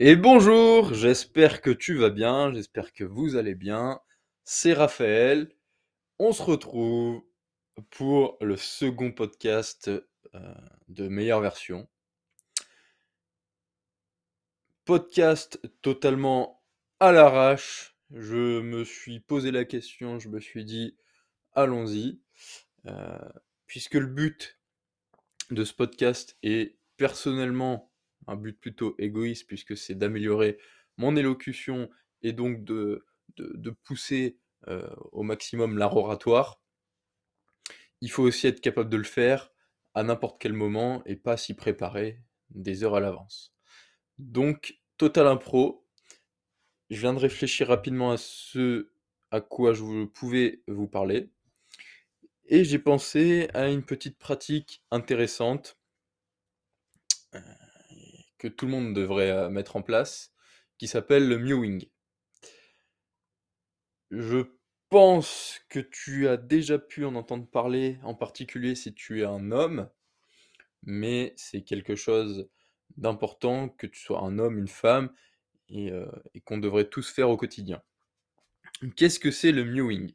Et bonjour, j'espère que tu vas bien, j'espère que vous allez bien. C'est Raphaël. On se retrouve pour le second podcast euh, de meilleure version. Podcast totalement à l'arrache. Je me suis posé la question, je me suis dit, allons-y. Euh, puisque le but de ce podcast est personnellement un but plutôt égoïste, puisque c'est d'améliorer mon élocution et donc de, pousser euh, au maximum l'art oratoire, il faut aussi être capable de le faire à n'importe quel moment et pas s'y préparer des heures à l'avance. Donc, total impro, je viens de réfléchir rapidement à ce à quoi je pouvais vous parler. Et j'ai pensé à une petite pratique intéressante que tout le monde devrait euh, mettre en place, qui s'appelle le mewing. Je pense que tu as déjà pu en entendre parler, en particulier si tu es un homme, mais c'est quelque chose d'important que tu sois un homme, une femme, et, euh, qu'on devrait tous faire au quotidien. Qu'est-ce que c'est le mewing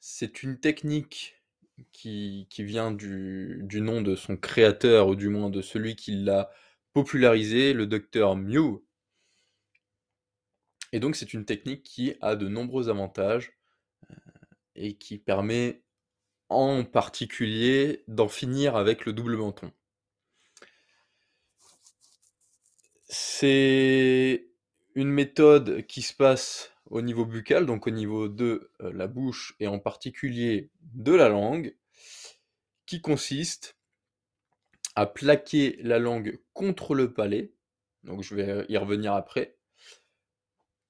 C'est une technique qui, vient du, du, nom de son créateur, ou du moins de celui qui l'a popularisé, le docteur Mew. Et donc c'est une technique qui a de nombreux avantages euh, et qui permet en particulier d'en finir avec le double menton. C'est une méthode qui se passe au niveau buccal, donc au niveau de euh, la bouche et en particulier de la langue, qui consiste à plaquer la langue contre le palais, donc je vais y revenir après,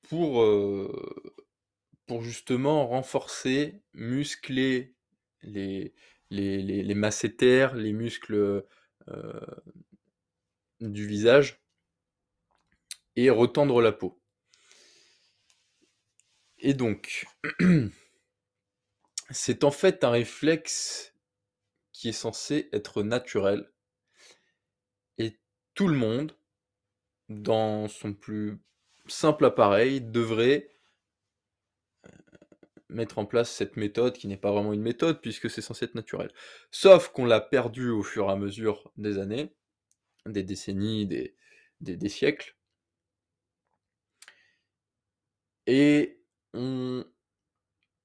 pour, euh, pour justement renforcer, muscler les, les, les, masséters, les muscles euh, du visage, et retendre la peau. Et donc, c'est en fait un réflexe qui est censé être naturel tout le monde, dans son plus simple appareil, devrait euh, mettre en place cette méthode qui n'est pas vraiment une méthode puisque c'est censé être naturel. Sauf qu'on l'a perdu au fur et à mesure des années, des décennies, des, des, siècles. Et on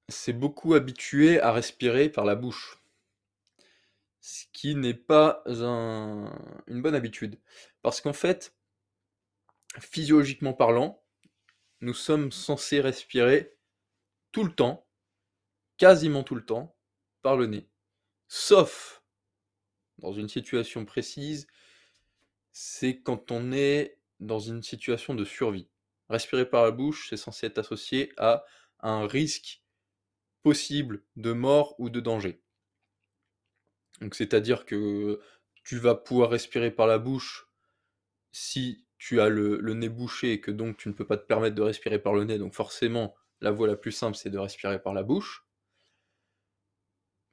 s'est beaucoup habitué à respirer par la bouche ce qui n'est pas une bonne habitude. Parce qu'en fait, physiologiquement parlant, nous sommes censés respirer tout le temps, quasiment tout le temps, par le nez. Sauf dans une situation précise, c'est quand on est dans une situation de survie. Respirer par la bouche, c'est censé être associé à un risque possible de mort ou de danger. Donc c'est-à-dire que tu vas pouvoir respirer par la bouche si tu as le, nez bouché et que donc tu ne peux pas te permettre de respirer par le nez. Donc forcément, la voie la plus simple, c'est de respirer par la bouche.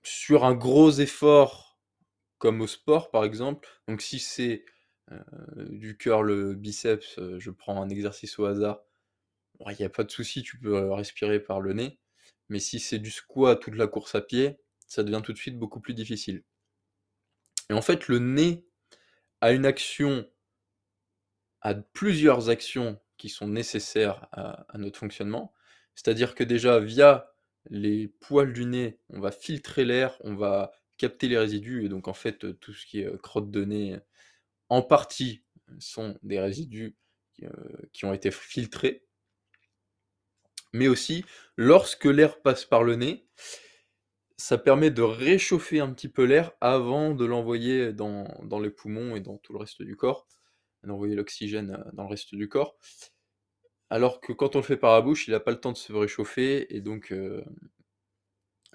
Sur un gros effort, comme au sport par exemple, donc si c'est euh, du cœur, le biceps, euh, je prends un exercice au hasard, il n'y a pas de souci, tu peux euh, respirer par le nez. Mais si c'est du squat ou de la course à pied, ça devient tout de suite beaucoup plus difficile. Et en fait, le nez a une action, a plusieurs actions qui sont nécessaires à, notre fonctionnement. C'est-à-dire que déjà, via les poils du nez, on va filtrer l'air, on va capter les résidus, et donc en fait, tout ce qui est euh, crotte de nez, en partie, sont des résidus euh, qui ont été filtrés. Mais aussi, lorsque l'air passe par le nez, ça permet de réchauffer un petit peu l'air avant de l'envoyer dans, les poumons et dans tout le reste du corps, d'envoyer l'oxygène euh, dans le reste du corps. Alors que quand on le fait par la bouche, il n'a pas le temps de se réchauffer et donc euh,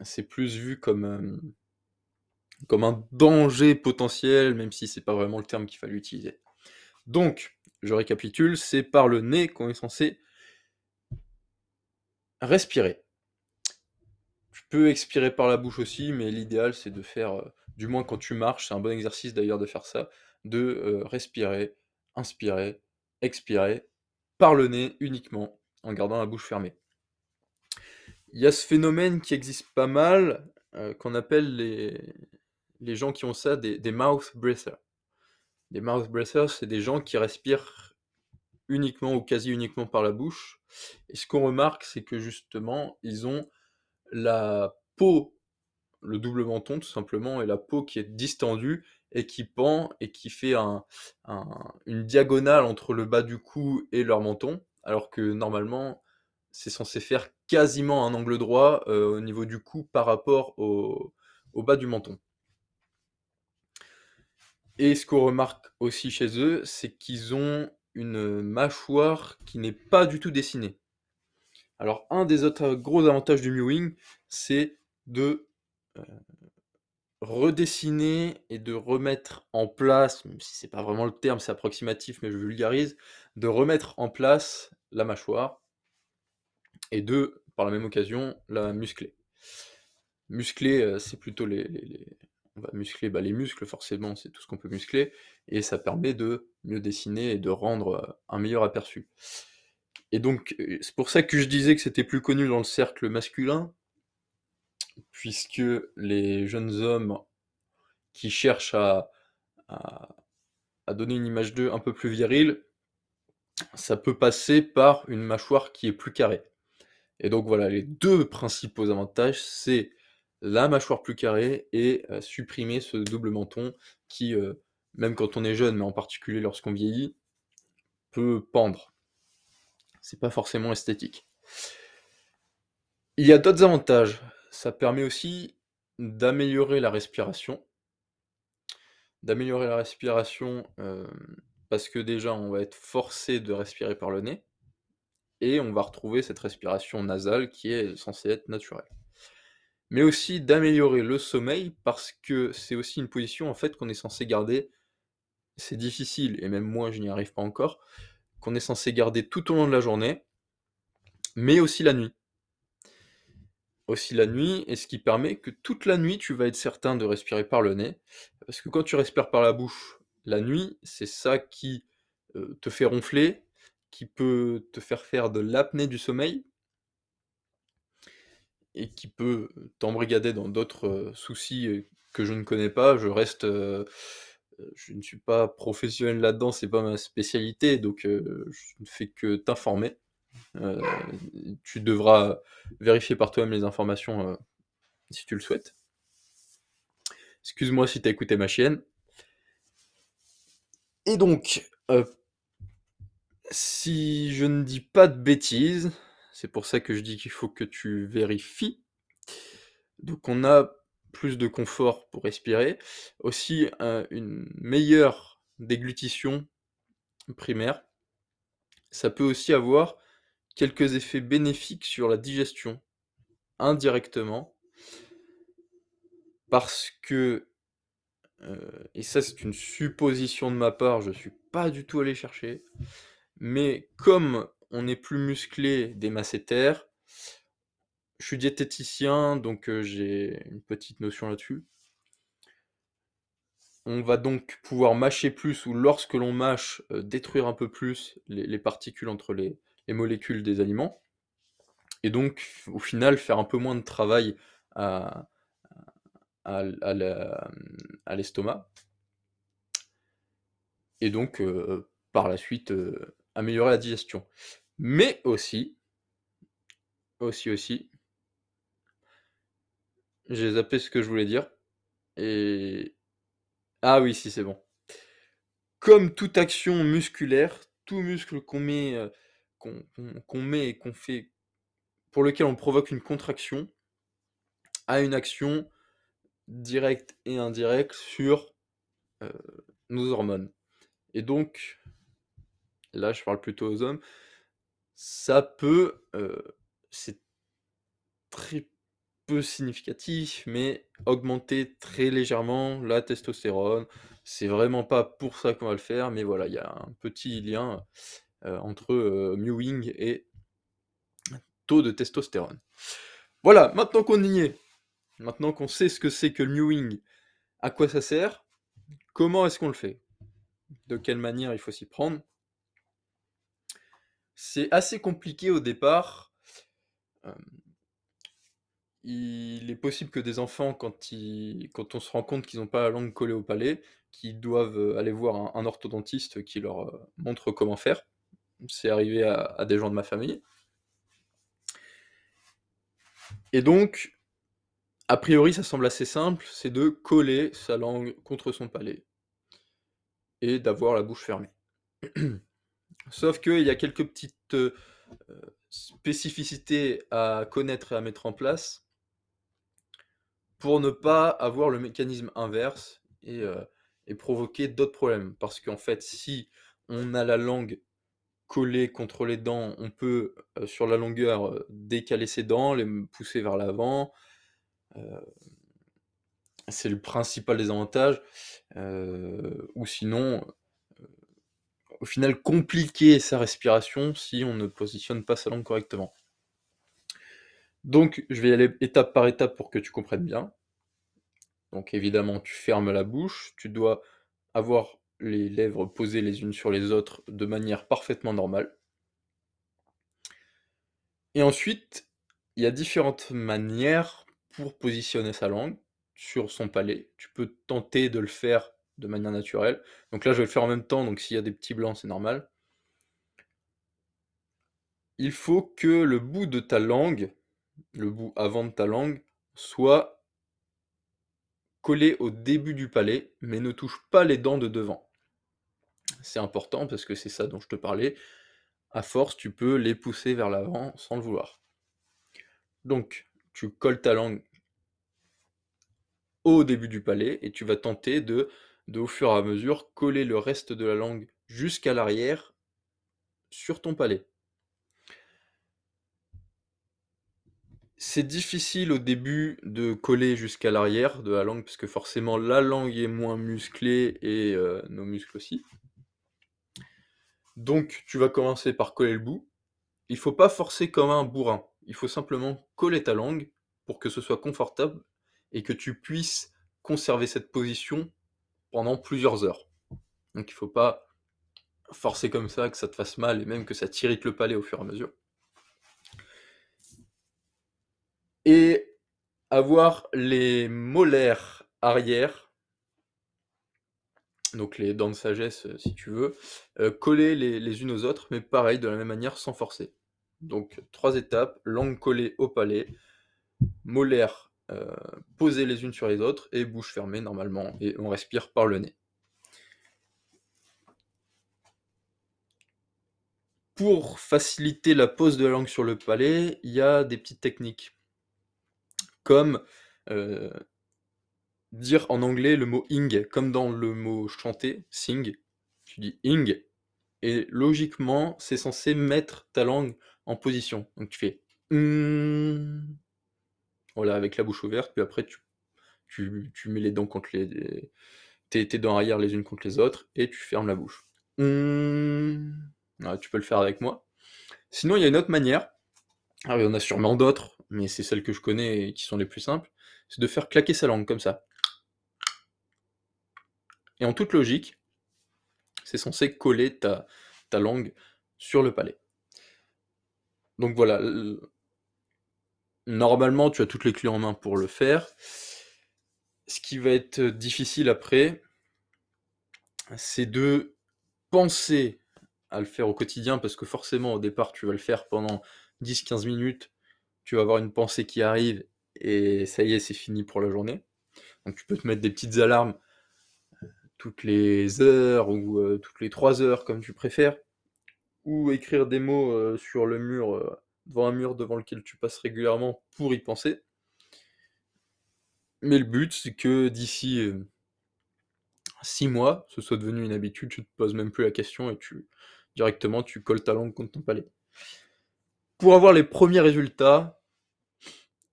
c'est plus vu comme, euh, comme un danger potentiel, même si c'est pas vraiment le terme qu'il fallait utiliser. Donc, je récapitule, c'est par le nez qu'on est censé respirer. Expirer par la bouche aussi, mais l'idéal c'est de faire, euh, du moins quand tu marches, c'est un bon exercice d'ailleurs de faire ça, de euh, respirer, inspirer, expirer par le nez uniquement, en gardant la bouche fermée. Il y a ce phénomène qui existe pas mal, euh, qu'on appelle les, les gens qui ont ça des, des mouth breathers. Les mouth breathers, c'est des gens qui respirent uniquement ou quasi uniquement par la bouche. Et ce qu'on remarque, c'est que justement, ils ont la peau, le double menton tout simplement, et la peau qui est distendue et qui pend et qui fait un, une diagonale entre le bas du cou et leur menton, alors que normalement, c'est censé faire quasiment un angle droit euh, au niveau du cou par rapport au bas du menton. Et ce qu'on remarque aussi chez eux, c'est qu'ils ont une mâchoire qui n'est pas du tout dessinée. Alors, un des autres gros avantages du mewing, c'est de euh, redessiner et de remettre en place, même si c'est pas vraiment le terme, c'est approximatif, mais je vulgarise, de remettre en place la mâchoire et de, par la même occasion, la muscler. Muscler, euh, c'est plutôt les, on va muscler bah, les muscles, forcément, c'est tout ce qu'on peut muscler, et ça permet de mieux dessiner et de rendre euh, un meilleur aperçu. Et donc, euh, c'est pour ça que je disais que c'était plus connu dans le cercle masculin, puisque les jeunes hommes qui cherchent à, donner une image d'eux un peu plus virile, ça peut passer par une mâchoire qui est plus carrée. Et donc voilà, les deux principaux avantages, c'est la mâchoire plus carrée et euh, supprimer ce double menton qui, euh, même quand on est jeune, mais en particulier lorsqu'on vieillit, peut pendre. C'est pas forcément esthétique. Il y a d'autres avantages. Ça permet aussi d'améliorer la respiration. D'améliorer la respiration euh, parce que déjà on va être forcé de respirer par le nez et on va retrouver cette respiration nasale qui est censée être naturelle mais aussi d'améliorer le sommeil parce que c'est aussi une position en fait qu'on est censé garder. C'est difficile et même moi je n'y arrive pas encore. Qu'on est censé garder tout au long de la journée, mais aussi la nuit. Aussi la nuit, et ce qui permet que toute la nuit tu vas être certain de respirer par le nez, parce que quand tu respires par la bouche, la nuit, c'est ça qui euh, te fait ronfler, qui peut te faire faire de l'apnée du sommeil, et qui peut t'embrigader dans d'autres soucis que je ne connais pas. Je reste, je ne suis pas professionnel là-dedans, c'est pas ma spécialité, donc je ne fais que t'informer. tu devras vérifier par toi-même les informations si tu le souhaites. Excuse-moi si tu as écouté ma chienne. Et donc, si je ne dis pas de bêtises, c'est pour ça que je dis qu'il faut que tu vérifies. Donc on a plus de confort pour respirer. Aussi une meilleure déglutition primaire. Ça peut aussi avoir quelques effets bénéfiques sur la digestion, indirectement. Parce que, euh, et ça c'est une supposition de ma part, je ne suis pas du tout allé chercher, mais comme on est plus musclé des masséters. Je suis diététicien, donc j'ai une petite notion là-dessus. On va donc pouvoir mâcher plus ou lorsque l'on mâche, détruire un peu plus les, particules entre les, molécules des aliments. Et donc, au final, faire un peu moins de travail à, l'estomac. Et donc, par la suite, améliorer la digestion. Mais aussi, aussi, aussi, j'ai zappé ce que je voulais dire. Et. Ah oui, si, c'est bon. Comme toute action musculaire, tout muscle qu'on met, euh, met et qu'on fait, pour lequel on provoque une contraction, a une action directe et indirecte sur euh, nos hormones. Et donc, là, je parle plutôt aux hommes, ça peut, c'est très significatif, mais augmenter très légèrement la testostérone. C'est vraiment pas pour ça qu'on va le faire, mais voilà, il y a un petit lien entre mewing et taux de testostérone. Voilà, maintenant qu'on y est, maintenant qu'on sait ce que c'est que le mewing, à quoi ça sert, comment est-ce qu'on le fait? De quelle manière il faut s'y prendre? C'est assez compliqué au départ. Hem il est possible que des enfants quand on se rend compte qu'ils ont pas la langue collée au palais, qu'ils doivent, heu, aller voir un orthodontiste qui leur, heu, montre comment faire. C'est arrivé à des gens de ma famille. Et donc, a priori, ça semble assez simple, c'est de coller sa langue contre son palais et d'avoir la bouche fermée. Sauf qu'il y a quelques petites, heu, spécificités à connaître et à mettre en place pour ne pas avoir le mécanisme inverse et heu et provoquer d'autres problèmes. Parce qu'en fait, si on a la langue collée contre les dents, on peut, heu, sur la longueur, heu, décaler ses dents, les pousser vers l'avant. C'est le principal désavantage. Ou sinon, au final compliquer sa respiration si on ne positionne pas sa langue correctement. Donc je vais y aller étape par étape pour que tu comprennes bien. Donc évidemment, tu fermes la bouche, tu dois avoir les lèvres posées les unes sur les autres de manière parfaitement normale. Et ensuite, il y a différentes manières pour positionner sa langue sur son palais. Tu peux tenter de le faire de manière naturelle. Donc là, je vais le faire en même temps, donc s'il y a des petits blancs, c'est normal. Il faut que le bout de ta langue, le bout avant de ta langue, soit collé au début du palais, mais ne touche pas les dents de devant. C'est important parce que c'est ça dont je te parlais. À force, tu peux les pousser vers l'avant sans le vouloir. Donc, tu colles ta langue au début du palais et tu vas tenter de de au fur et à mesure coller le reste de la langue jusqu'à l'arrière sur ton palais. C'est difficile au début de coller jusqu'à l'arrière de la langue, parce que forcément la langue est moins musclée et heu, nos muscles aussi. Donc tu vas commencer par coller le bout. Il faut pas forcer comme un bourrin. Il faut simplement coller ta langue pour que ce soit confortable et que tu puisses conserver cette position pendant plusieurs heures. Donc il faut pas forcer comme ça, que ça te fasse mal et même que ça t'irrite le palais au fur et à mesure. Et avoir les molaires arrière donc les dents de sagesse, heu, si tu veux, heu, collées les unes aux autres, mais pareil, de la même manière, sans forcer. Donc 3 étapes, langue collée au palais, molaires, heu, posées les unes sur les autres et bouche fermée normalement et on respire par le nez. Pour faciliter la pose de la langue sur le palais, il y a des petites techniques. Comme, dire en anglais le mot ing, comme dans le mot chanter, sing, tu dis ing et logiquement, c'est censé mettre ta langue en position. Donc tu fais mmh. Voilà, avec la bouche ouverte, puis après tu tu tu mets les dents contre les tes tes dents arrière les unes contre les autres et tu fermes la bouche. Voilà, tu peux le faire avec moi. Sinon, il y a une autre manière, alors il y en a sûrement d'autres, mais c'est celles que je connais et qui sont les plus simples, c'est de faire claquer sa langue comme ça. Et en toute logique, c'est censé coller ta ta langue sur le palais. Donc voilà, normalement, tu as toutes les clés en main pour le faire. Ce qui va être difficile après c'est de penser à le faire au quotidien, parce que forcément au départ tu vas le faire pendant 10-15 minutes, tu vas avoir une pensée qui arrive et ça y est, c'est fini pour la journée. Donc tu peux te mettre des petites alarmes, heu, toutes les heures ou heu, toutes les 3 heures comme tu préfères, ou écrire des mots, heu, sur le mur, devant un mur devant lequel tu passes régulièrement pour y penser. Mais le but, c'est que d'ici, 6 mois, ce soit devenu une habitude, tu te poses même plus la question et tu directement tu colles ta langue contre ton palais. Pour avoir les premiers résultats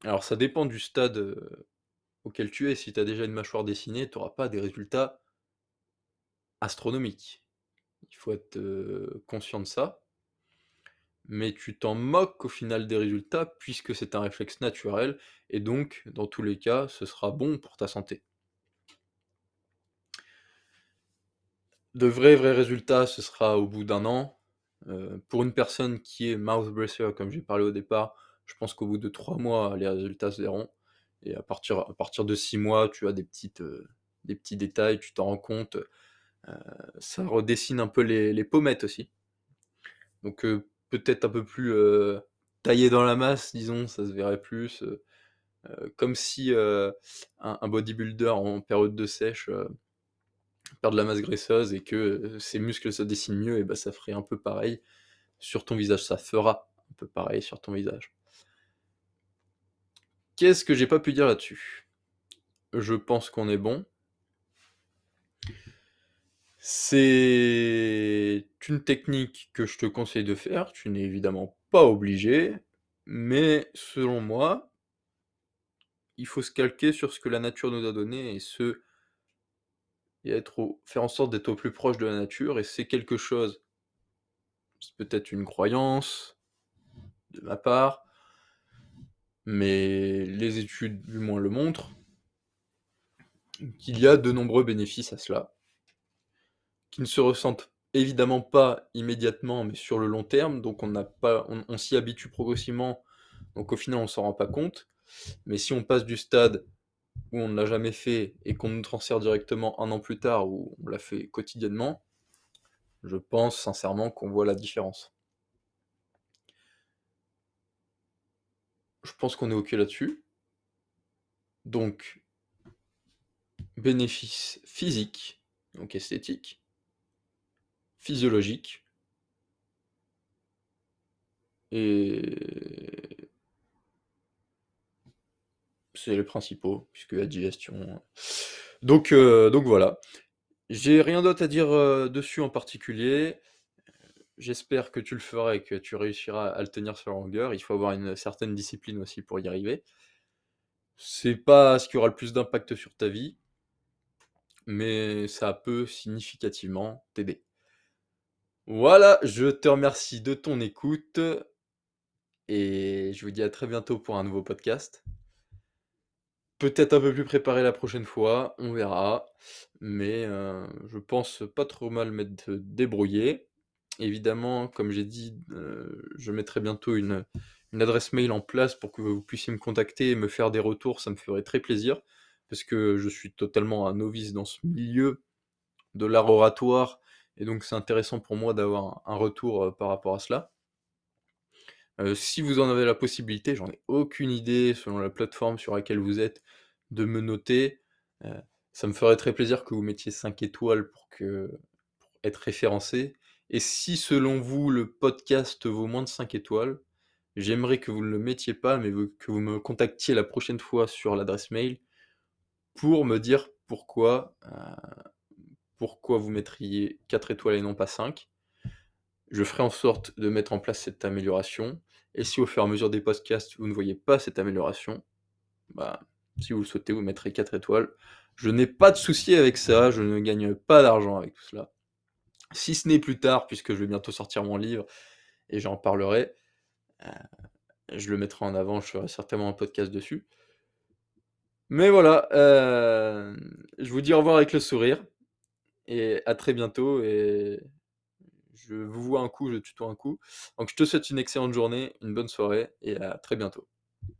alors ça dépend du stade, heu, auquel tu es. Si tu as déjà une mâchoire dessinée, tu auras pas des résultats astronomiques. Il faut être, heu, conscient de ça. Mais tu t'en moques au final des résultats, puisque c'est un réflexe naturel et donc dans tous les cas, ce sera bon pour ta santé. De vrais, vrais résultats, ce sera au bout d'1 an Heu, pour une personne qui est mouth breather comme j'ai parlé au départ, je pense qu'au bout de 3 mois, les résultats se verront et à partir à partir de 6 mois, tu as des petites, heu, des petits détails, tu t'en rends compte, heu, ça redessine un peu les les pommettes aussi. Donc peut-être un peu plus, taillé dans la masse disons, ça se verrait plus, comme si, un un bodybuilder en période de sèche, heu, perd de la masse graisseuse et que, heu, ses muscles se dessinent mieux et bah, ça ferait un peu pareil sur ton visage, ça fera un peu pareil sur ton visage. Qu'est-ce que j'ai pas pu dire là-dessus? Je pense qu'on est bon. C'est une technique que je te conseille de faire, tu n'es évidemment pas obligé, mais selon moi il faut se calquer sur ce que la nature nous a donné et ce et être faire en sorte d'être au plus proche de la nature et c'est quelque chose c'est peut-être une croyance de ma part mais les études du moins le montrent qu'il y a de nombreux bénéfices à cela qui ne se ressentent évidemment pas immédiatement, mais sur le long terme, donc on n'a pas on on s'y habitue progressivement, donc au final on s'en rend pas compte. Mais si on passe du stade où on ne l'a jamais fait et qu'on nous transfère directement 1 an plus tard, où on l'a fait quotidiennement, je pense sincèrement qu'on voit la différence. Je pense qu'on est OK là-dessus. Donc bénéfices physiques, donc esthétiques physiologiques et c'est les principaux, puisque la digestion donc heu, donc voilà. J'ai rien d'autre à dire, heu, dessus en particulier. J'espère que tu le feras et que tu réussiras à le tenir sur la longueur. Il faut avoir une certaine discipline aussi pour y arriver. C'est pas ce qui aura le plus d'impact sur ta vie mais ça peut significativement t'aider. Voilà, je te remercie de ton écoute et je vous dis à très bientôt pour un nouveau podcast. Peut-être un peu plus préparé la prochaine fois, on verra, mais heu, je pense pas trop mal m'être débrouillé. Évidemment, comme j'ai dit, heu, je mettrai bientôt une une adresse mail en place pour que vous puissiez me contacter et me faire des retours, ça me ferait très plaisir, parce que je suis totalement un novice dans ce milieu de l'art oratoire et donc c'est intéressant pour moi d'avoir un retour, heu, par rapport à cela. Heu, si vous en avez la possibilité, j'en ai aucune idée selon la plateforme sur laquelle vous êtes, de me noter, heu, ça me ferait très plaisir que vous mettiez 5 étoiles pour être référencé et si selon vous le podcast vaut moins de 5 étoiles, j'aimerais que vous ne le mettiez pas, mais que vous me contactiez la prochaine fois sur l'adresse mail pour me dire pourquoi, heu, pourquoi vous mettriez 4 étoiles et non pas 5. Je ferai en sorte de mettre en place cette amélioration et si au fur et à mesure des podcasts, vous ne voyez pas cette amélioration, bah, si vous le souhaitez, vous mettrez 4 étoiles. Je n'ai pas de souci avec ça, je ne gagne pas d'argent avec tout cela. Si ce n'est plus tard, puisque je vais bientôt sortir mon livre et j'en parlerai, heu, je le mettrai en avant, je ferai certainement un podcast dessus. Mais voilà, heu, je vous dis au revoir avec le sourire et à très bientôt et je vous vois un coup, je tutoie un coup. Donc je te souhaite une excellente journée, une bonne soirée et à très bientôt.